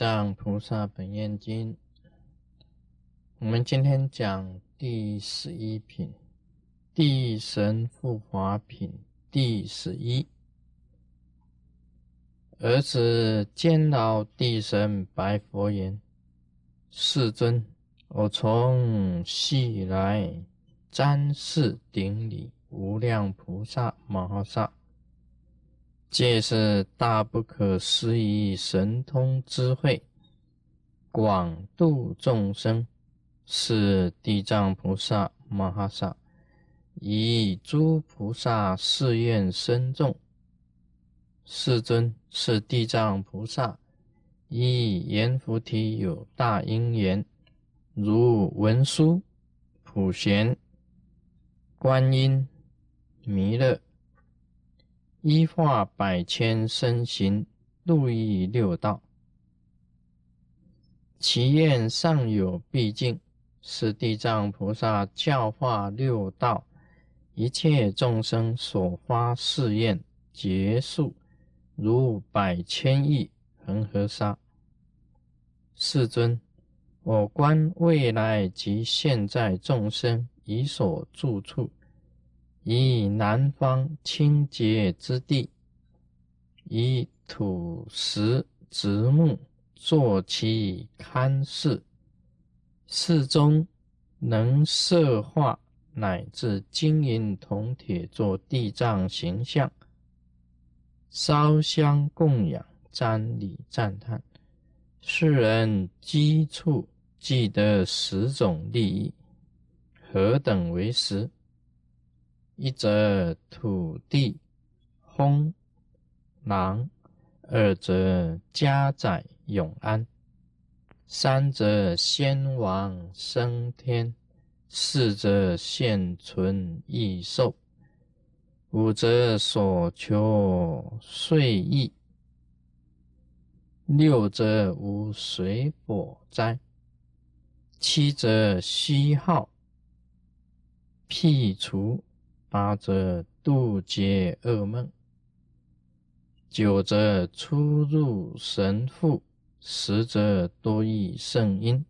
藏菩萨本愿经，我们今天讲第十一品，地神护法品第十一。儿子监牢地神白佛言：“世尊，我从昔来瞻视顶礼无量菩萨摩诃萨。”皆是大不可思议神通智慧，广度众生，是地藏菩萨摩诃萨，以诸菩萨誓愿深重。世尊是地藏菩萨，以阎浮提有大因缘，如文殊、普贤、观音、弥勒。一化百千身形，路益六道。其愿尚有毕竟，是地藏菩萨教化六道一切众生所发誓愿，结束如百千亿恒河沙。世尊，我观未来及现在众生以所住处。以南方清洁之地，以土石植木作其龛室，室中能设化乃至金银铜铁做地藏形象，烧香供养，瞻礼赞叹，世人积处即得十种利益，何等为十？一则土地丰囊，二则家宅永安，三则先王升天，四则现存益寿，五则所求遂意，六则无水火灾，七则虚耗辟除。八则渡劫噩梦，九则出入神父，十则多益圣因。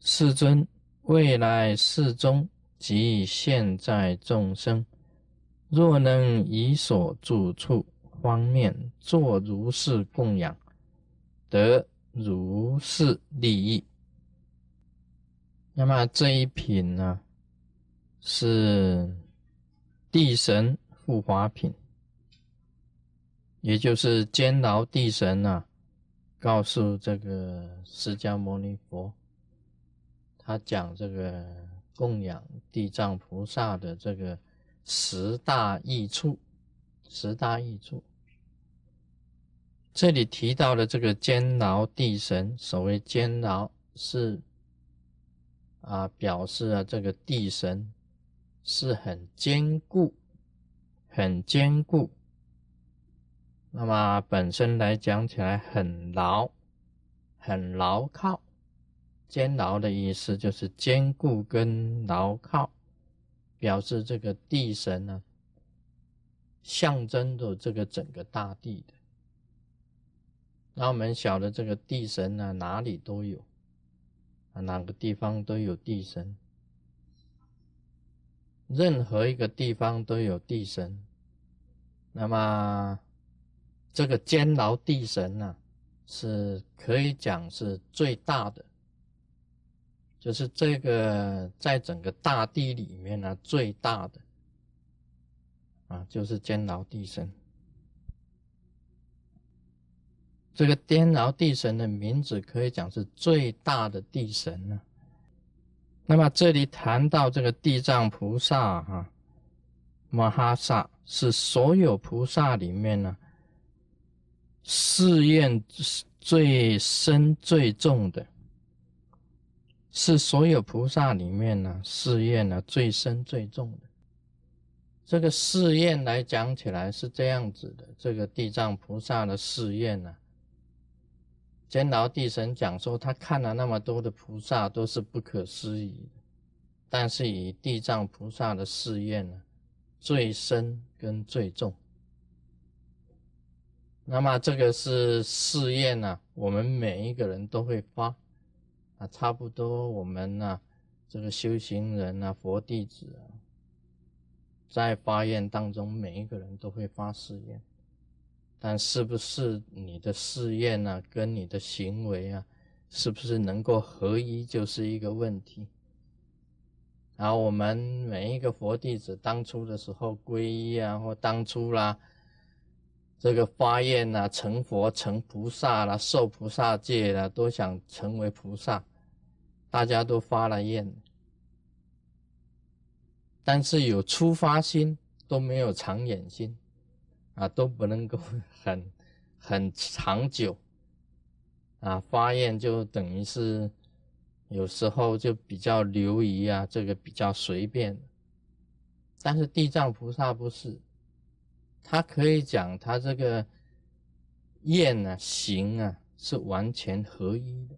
世尊，未来世中及现在众生，若能以所住处方面作如是供养，得如是利益。那么这一品呢，是。地神护法品，也就是监牢地神啊，告诉这个释迦牟尼佛，他讲这个供养地藏菩萨的这个十大益处，十大益处。这里提到的这个监牢地神，所谓监牢是啊，表示啊这个地神。是很坚固，很坚固。那么本身来讲起来很牢，很牢靠。坚牢的意思就是坚固跟牢靠，表示这个地神呢，象征着这个整个大地的。那我们晓得这个地神呢，哪里都有，啊，哪个地方都有地神。任何一个地方都有地神，那么这个监牢地神呢，是可以讲是最大的，就是这个在整个大地里面呢最大的啊，就是监牢地神。这个监牢地神的名字可以讲是最大的地神呢。那么这里谈到这个地藏菩萨哈，摩哈萨是所有菩萨里面呢，誓愿最深最重的，是所有菩萨里面呢誓愿呢最深最重的。这个誓愿来讲起来是这样子的，这个地藏菩萨的誓愿呢。监牢地神讲说，他看了那么多的菩萨，都是不可思议的，但是以地藏菩萨的誓愿呢，最深跟最重。那么这个是试验呢，我们每一个人都会发啊，差不多我们呢，这个修行人啊，佛弟子啊，在发愿当中，每一个人都会发誓愿，但是不是你的试验呢，跟你的行为啊，是不是能够合一，就是一个问题。然后我们每一个佛弟子当初的时候皈依啊，或当初啦，这个发愿啊，成佛、成菩萨啦，受菩萨戒啦，都想成为菩萨，大家都发了愿，但是有出发心都没有长远心，啊，都不能够 很很长久，啊，发愿就等于是。有时候就比较流于啊，这个比较随便。但是地藏菩萨不是，他可以讲他这个愿啊、行啊是完全合一的，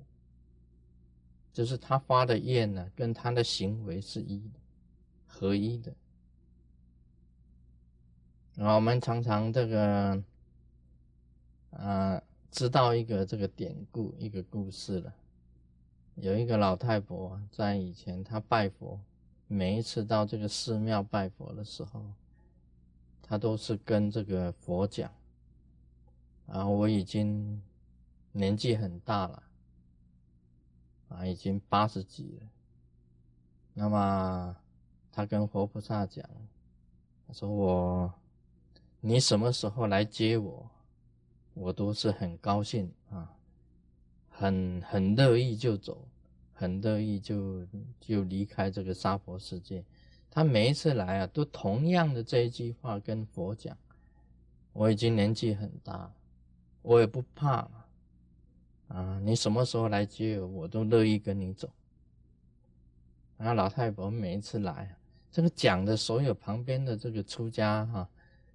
就是他发的愿呢，跟他的行为是一的，合一的。然后，我们常常这个啊，知道一个这个典故，一个故事了。有一个老太婆在以前，她拜佛，每一次到这个寺庙拜佛的时候，她都是跟这个佛讲：“啊，我已经年纪很大了，啊，已经八十几了。那么，她跟活菩萨讲，她说我，你什么时候来接我，我都是很高兴啊。”很很乐意就走，很乐意就就离开这个娑婆世界。他每一次来啊，都同样的这一句话跟佛讲：“我已经年纪很大，我也不怕啊，你什么时候来接我，我都乐意跟你走。”然后老太婆每一次来，这个讲的所有旁边的这个出家哈，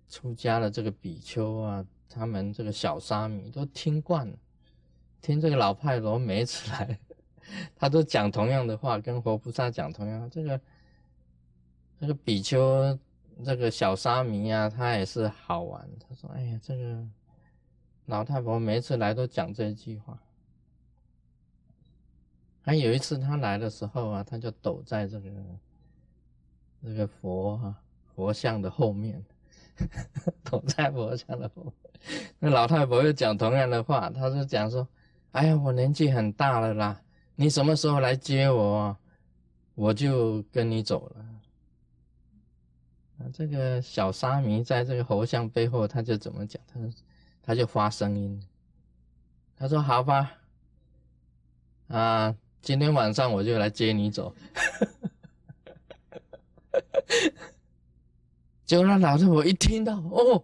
出家的这个比丘啊，他们这个小沙弥都听惯了。听这个老派罗每次来，他都讲同样的话，跟活菩萨讲同样。这个这个比丘，这个小沙弥啊，他也是好玩。他说：“哎呀，这个老太婆每次来都讲这句话。”还有一次他来的时候啊，他就躲在这个这个佛啊佛像的后面，躲在佛像的。那老太婆又讲同样的话，他就讲说。哎呀，我年纪很大了啦，你什么时候来接我，我就跟你走了。啊，这个小沙弥在这个佛像背后，他就怎么讲？他他就发声音，他说：“好吧，啊，今天晚上我就来接你走。”结果那老师我一听到，哦，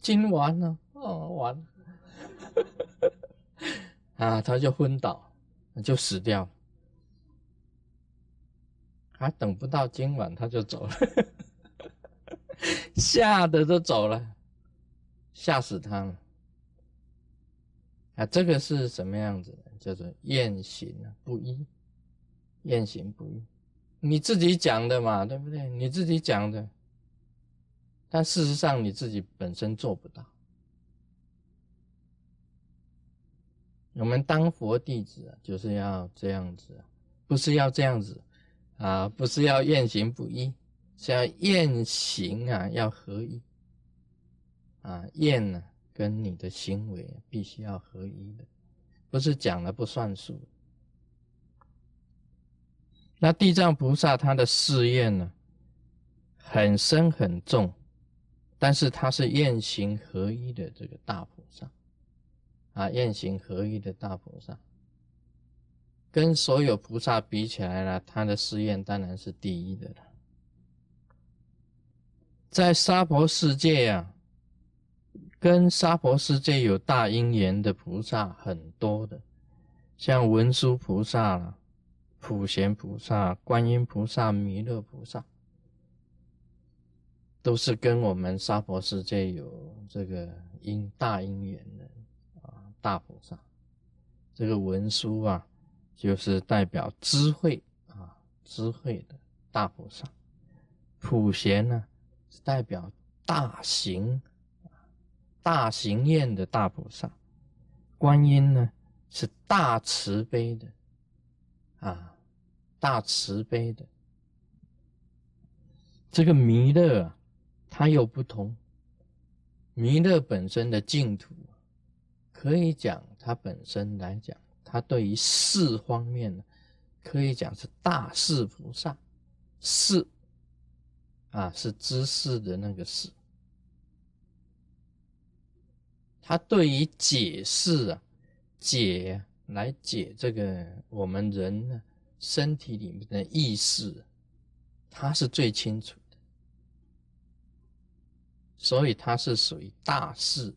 今晚了，哦，完了。啊，他就昏倒，就死掉了，还等不到今晚他就走了，吓得都走了，吓死他了。啊，这个是什么样子？叫做验行不一，验行不一，你自己讲的嘛，对不对？你自己讲的，但事实上你自己本身做不到。我们当佛弟子啊，就是要这样子，不是要这样子啊，不是要愿行不一，是要愿行啊要合一啊，愿呢跟你的行为必须要合一的，不是讲了不算数。那地藏菩萨他的誓愿呢，很深很重，但是他是愿行合一的这个大菩萨。啊，愿行合一的大菩萨，跟所有菩萨比起来呢，他的誓愿当然是第一的了。在娑婆世界呀，跟娑婆世界有大因缘的菩萨很多的，像文殊菩萨了、普贤菩萨、观音菩萨、弥勒菩萨，都是跟我们娑婆世界有这个因大因缘的啊。大菩萨，这个文殊啊，就是代表智慧啊，智慧的大菩萨；普贤呢，是代表大行，大行愿的大菩萨，观音呢是大慈悲的，啊，大慈悲的。这个弥勒啊，它又不同。弥勒本身的净土，可以讲它本身来讲，它对于四方面呢，可以讲是大士菩萨，事啊是知识的那个事。他对于解释啊，解来解这个我们人呢身体里面的意识，他是最清楚，所以他是属于大士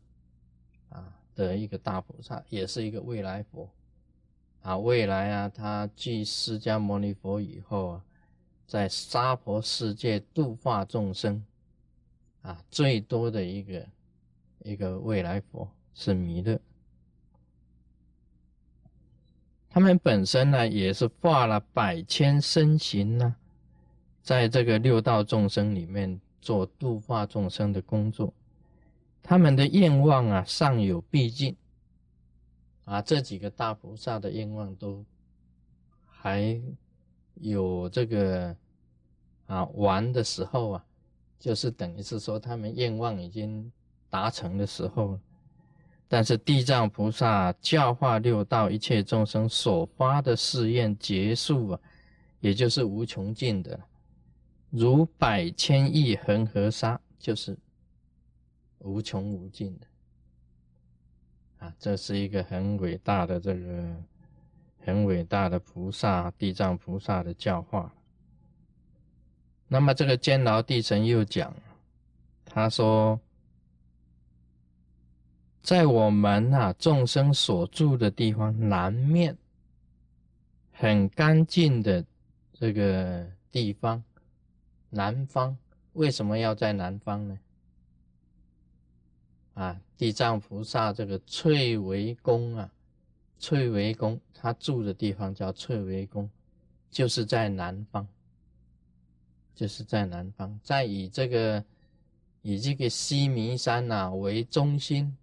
啊的一个大菩萨，也是一个未来佛啊。未来啊，他继释迦牟尼佛以后啊，在娑婆世界度化众生啊，最多的一个。一个未来佛是弥勒，他们本身呢也是化了百千身形呢，在这个六道众生里面做度化众生的工作，他们的愿望啊尚有毕竟，啊这几个大菩萨的愿望都还有这个啊完的时候啊，就是等于是说他们愿望已经。达成的时候了，但是地藏菩萨教化六道一切众生所发的誓愿结束啊，也就是无穷尽的，如百千亿恒河沙，就是无穷无尽的啊！这是一个很伟大的这个很伟大的菩萨地藏菩萨的教化。那么这个监牢地神又讲，他说。在我们啊众生所住的地方南面，很干净的这个地方，南方为什么要在南方呢？啊，地藏菩萨这个翠微宫啊，翠微宫他住的地方叫翠微宫，就是在南方，就是在南方，在以这个以这个西弥山呐为中心。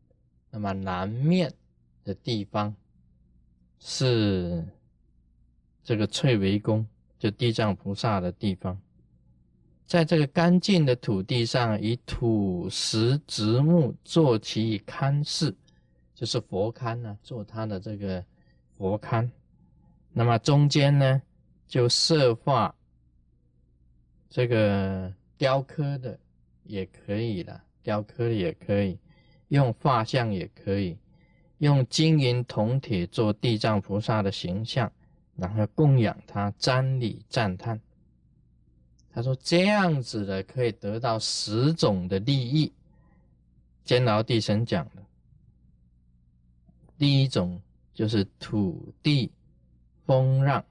那么南面的地方是这个翠微宫，就地藏菩萨的地方，在这个干净的土地上，以土石植木做其龛室，就是佛龛呢，做他的这个佛龛。那么中间呢，就设画这个雕刻的也可以了，雕刻也可以。用画像也可以，用金银铜铁做地藏菩萨的形象，然后供养他，瞻礼赞叹。他说这样子的可以得到十种的利益。监牢地神讲的，第一种就是土地丰让，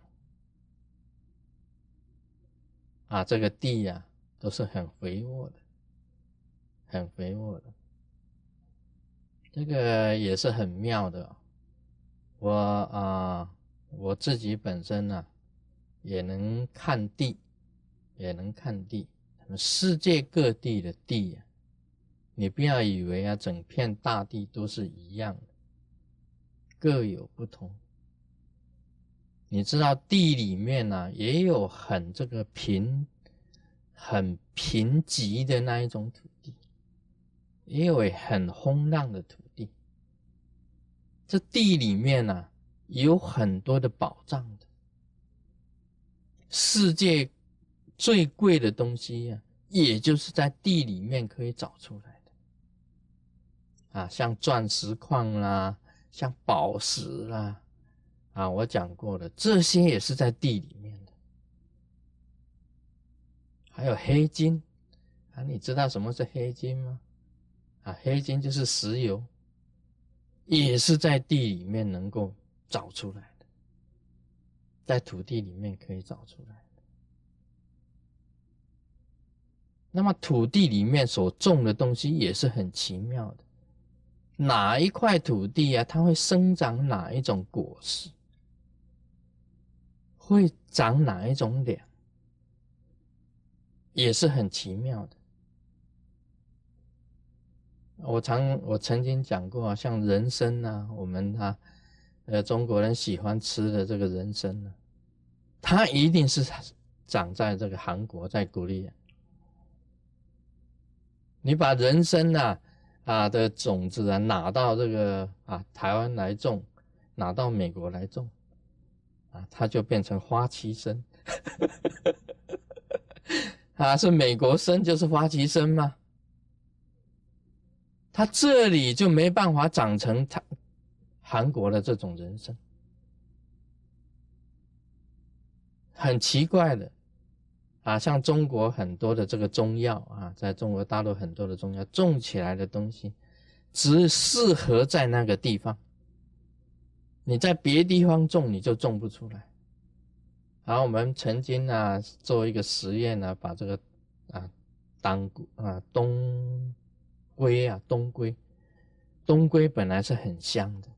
啊，这个地呀都是很肥沃的，很肥沃的。这个也是很妙的，我啊，我自己本身呢，也能看地，也能看地。世界各地的地呀，你不要以为啊，整片大地都是一样的，各有不同。你知道地里面呢，也有很这个贫、很贫瘠的那一种土地，也有很洪亮的土地。这地里面呢，有很多的宝藏的。世界最贵的东西呀，也就是在地里面可以找出来的。啊，像钻石矿啦，像宝石啦，啊，我讲过了，这些也是在地里面的。还有黑金，啊，你知道什么是黑金吗？啊，黑金就是石油。也是在地里面能够找出来的，在土地里面可以找出来那么土地里面所种的东西也是很奇妙的，哪一块土地啊，它会生长哪一种果实，会长哪一种粮，也是很奇妙的。我常我曾经讲过啊，像人参啊，我们啊，呃，中国人喜欢吃的这个人参呢，它一定是长在这个韩国，在古利亚。你把人参呐啊的种子啊拿到这个啊台湾来种，拿到美国来种，啊，它就变成花旗参。啊，是美国参就是花旗参吗？它这里就没办法长成它韩国的这种人参，很奇怪的啊！像中国很多的这个中药啊，在中国大陆很多的中药种起来的东西，只适合在那个地方，你在别地方种你就种不出来。然后我们曾经啊做一个实验呢，把这个啊当啊冬。龟啊，冬龟，冬龟本来是很香的。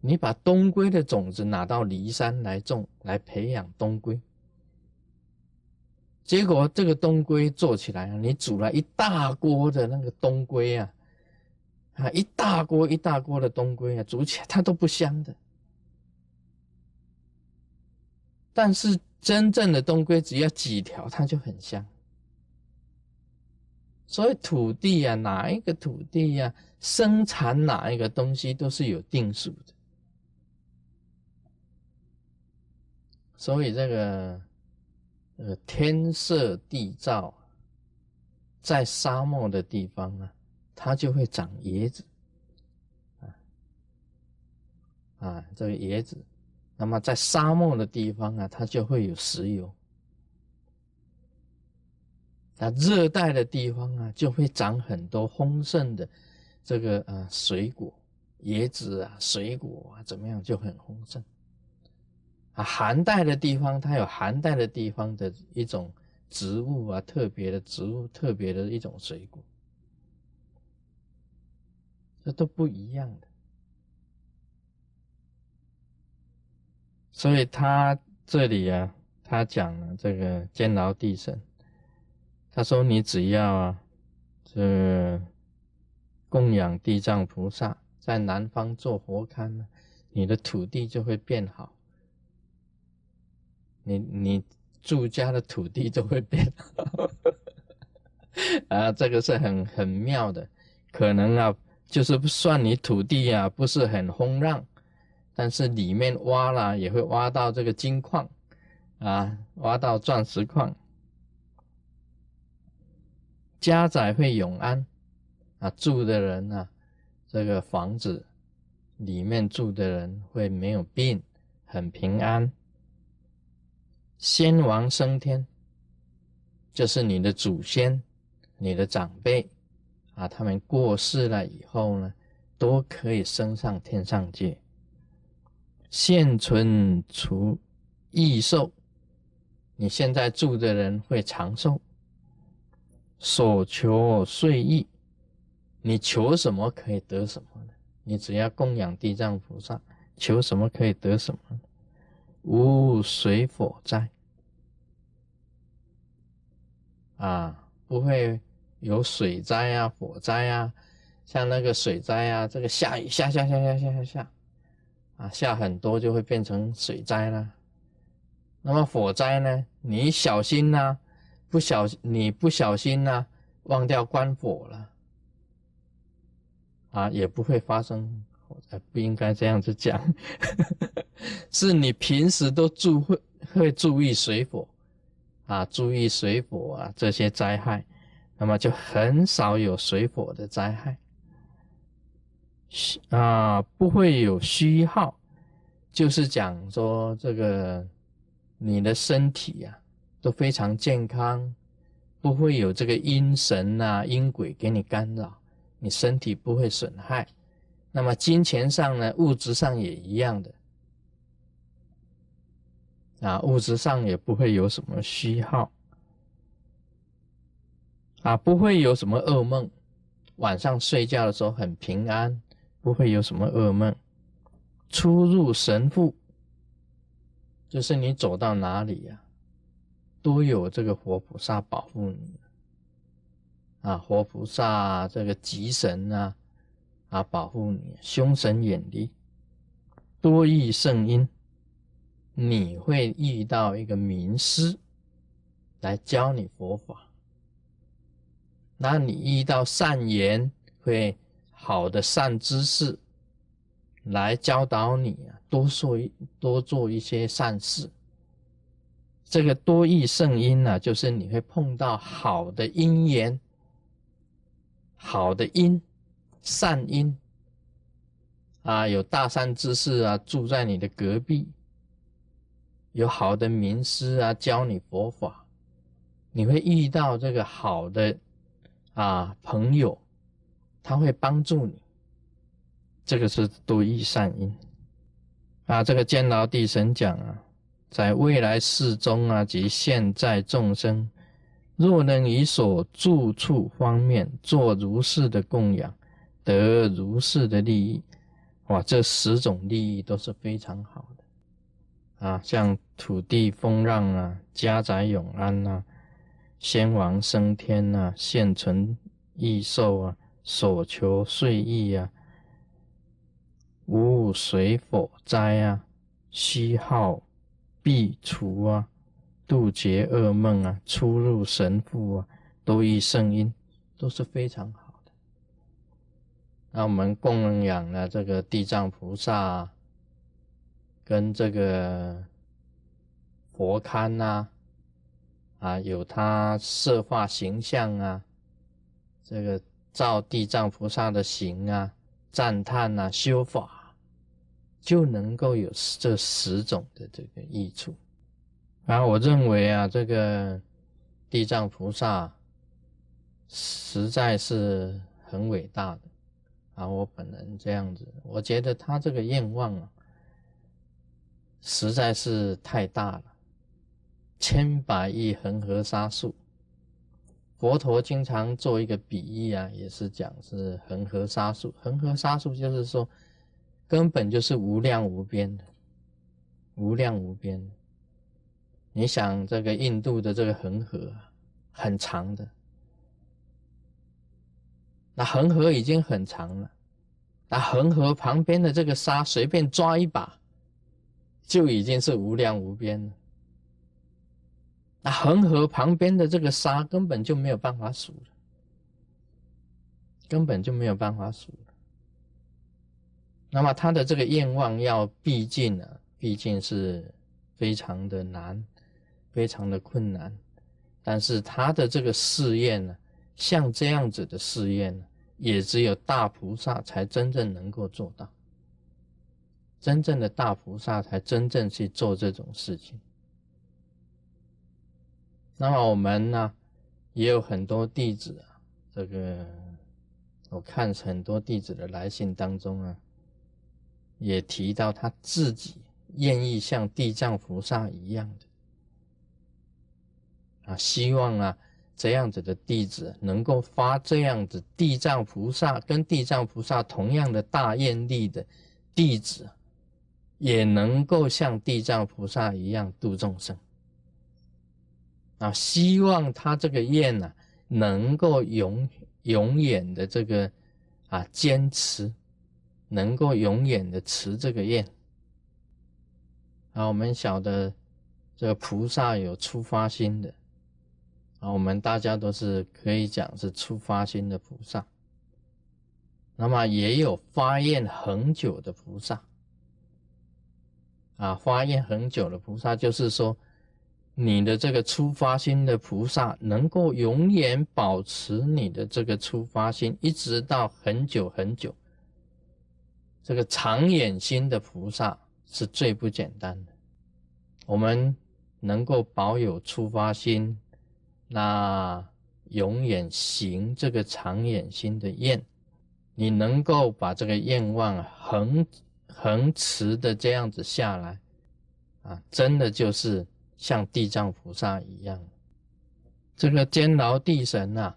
你把冬龟的种子拿到骊山来种，来培养冬龟，结果这个冬龟做起来啊，你煮了一大锅的那个冬龟啊，啊，一大锅一大锅的冬龟啊，煮起来它都不香的。但是真正的冬龟只要几条，它就很香。所以土地啊，哪一个土地呀，生产哪一个东西都是有定数的。所以这个呃天色地造，在沙漠的地方啊，它就会长椰子啊啊，这个椰子。那么在沙漠的地方啊，它就会有石油。那热带的地方啊，就会长很多丰盛的这个啊水果，椰子啊，水果啊，怎么样就很丰盛。啊，寒带的地方，它有寒带的地方的一种植物啊，特别的植物，特别的一种水果，这都不一样的。所以他这里啊，他讲了这个监牢地神。他说：“你只要啊，这供养地藏菩萨，在南方做佛龛呢，你的土地就会变好。你你住家的土地就会变 啊，这个是很很妙的。可能啊，就是算你土地啊不是很丰让，但是里面挖了也会挖到这个金矿啊，挖到钻石矿。”家宅会永安，啊，住的人呢，这个房子里面住的人会没有病，很平安。先王升天，就是你的祖先、你的长辈啊，他们过世了以后呢，都可以升上天上界。现存除异寿，你现在住的人会长寿。所求遂意，你求什么可以得什么呢？你只要供养地藏菩萨，求什么可以得什么？无水火灾啊，不会有水灾啊、火灾啊。像那个水灾啊，这个下雨下下下下下下下啊，下很多就会变成水灾了。那么火灾呢？你小心呐。不小你不小心呢，忘掉关火了，啊，也不会发生。才不应该这样子讲，是你平时都注会会注意水火，啊，注意水火啊这些灾害，那么就很少有水火的灾害，啊，不会有虚耗，就是讲说这个你的身体呀。都非常健康，不会有这个阴神啊、阴鬼给你干扰，你身体不会损害。那么金钱上呢，物质上也一样的，啊，物质上也不会有什么虚耗，啊，不会有什么噩梦，晚上睡觉的时候很平安，不会有什么噩梦。出入神父，就是你走到哪里呀？都有这个活菩萨保护你啊，活菩萨这个吉神啊，啊，保护你，凶神远离，多遇圣因，你会遇到一个名师来教你佛法。那你遇到善言，会好的善知识来教导你啊，多做多做一些善事。这个多益圣因呢，就是你会碰到好的因缘。好的因，善因啊，有大善之士啊住在你的隔壁，有好的名师啊教你佛法，你会遇到这个好的啊朋友，他会帮助你，这个是多益善因啊。这个监牢地神讲啊，在未来世中啊及现在众生。若能以所住处方面做如是的供养，得如是的利益，哇，这十种利益都是非常好的啊！像土地丰让啊，家宅永安呐，先王升天呐，现存益寿啊，所求遂意啊，无水火灾啊，虚耗必除啊。渡劫噩梦啊，出入神父啊，都一圣音，都是非常好。那我们供养了这个地藏菩萨，跟这个佛龛呐，啊，有他设化形象啊，这个照地藏菩萨的形啊，赞叹啊，修法，就能够有这十种的这个益处。啊，我认为啊，这个地藏菩萨实在是很伟大的啊！我本人这样子，我觉得他这个愿望啊，实在是太大了，千百亿恒河沙数。佛陀经常做一个比喻啊，也是讲是恒河沙数。恒河沙数就是说，根本就是无量无边的，无量无边。你想这个印度的这个恒河很长的，那恒河已经很长了，那恒河旁边的这个沙随便抓一把，就已经是无量无边了。那恒河旁边的这个沙根本就没有办法数了，根本就没有办法数。那么他的这个愿望要毕竟呢，毕竟是非常的难。非常的困难，但是他的这个试验呢，像这样子的试验呢，也只有大菩萨才真正能够做到。真正的大菩萨才真正去做这种事情。那么我们呢，也有很多弟子啊，这个我看很多弟子的来信当中啊，也提到他自己愿意像地藏菩萨一样的。啊，希望啊，这样子的弟子能够发这样子地藏菩萨跟地藏菩萨同样的大愿力的弟子，也能够像地藏菩萨一样度众生。啊，希望他这个愿呢，能够永永远的这个啊坚持，能够永远的持这个愿。啊，我们晓得这个菩萨有出发心的。啊，我们大家都是可以讲是出发心的菩萨，那么也有发愿很久的菩萨。啊，发愿很久的菩萨，就是说你的这个出发心的菩萨，能够永远保持你的这个出发心，一直到很久很久。这个长远心的菩萨是最不简单的。我们能够保有出发心。那永远行这个长远心的愿，你能够把这个愿望恒恒持的这样子下来，啊，真的就是像地藏菩萨一样。这个监牢地神啊，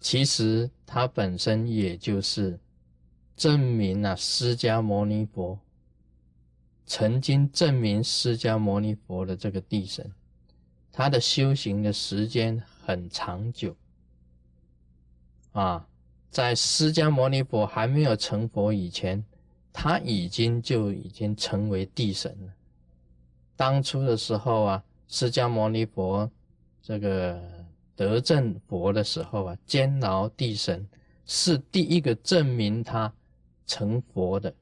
其实他本身也就是证明了释迦牟尼佛曾经证明释迦牟尼佛的这个地神。他的修行的时间很长久，啊，在释迦牟尼佛还没有成佛以前，他已经就已经成为地神了。当初的时候啊，释迦牟尼佛这个得正佛的时候啊，监牢地神是第一个证明他成佛的，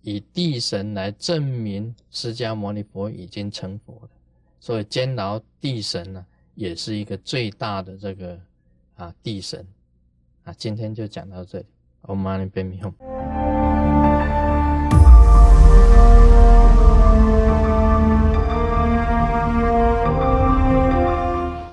以地神来证明释迦牟尼佛已经成佛了。所以监牢地神呢，也是一个最大的这个啊地神啊。今天就讲到这里，Om Mani Padme Hum。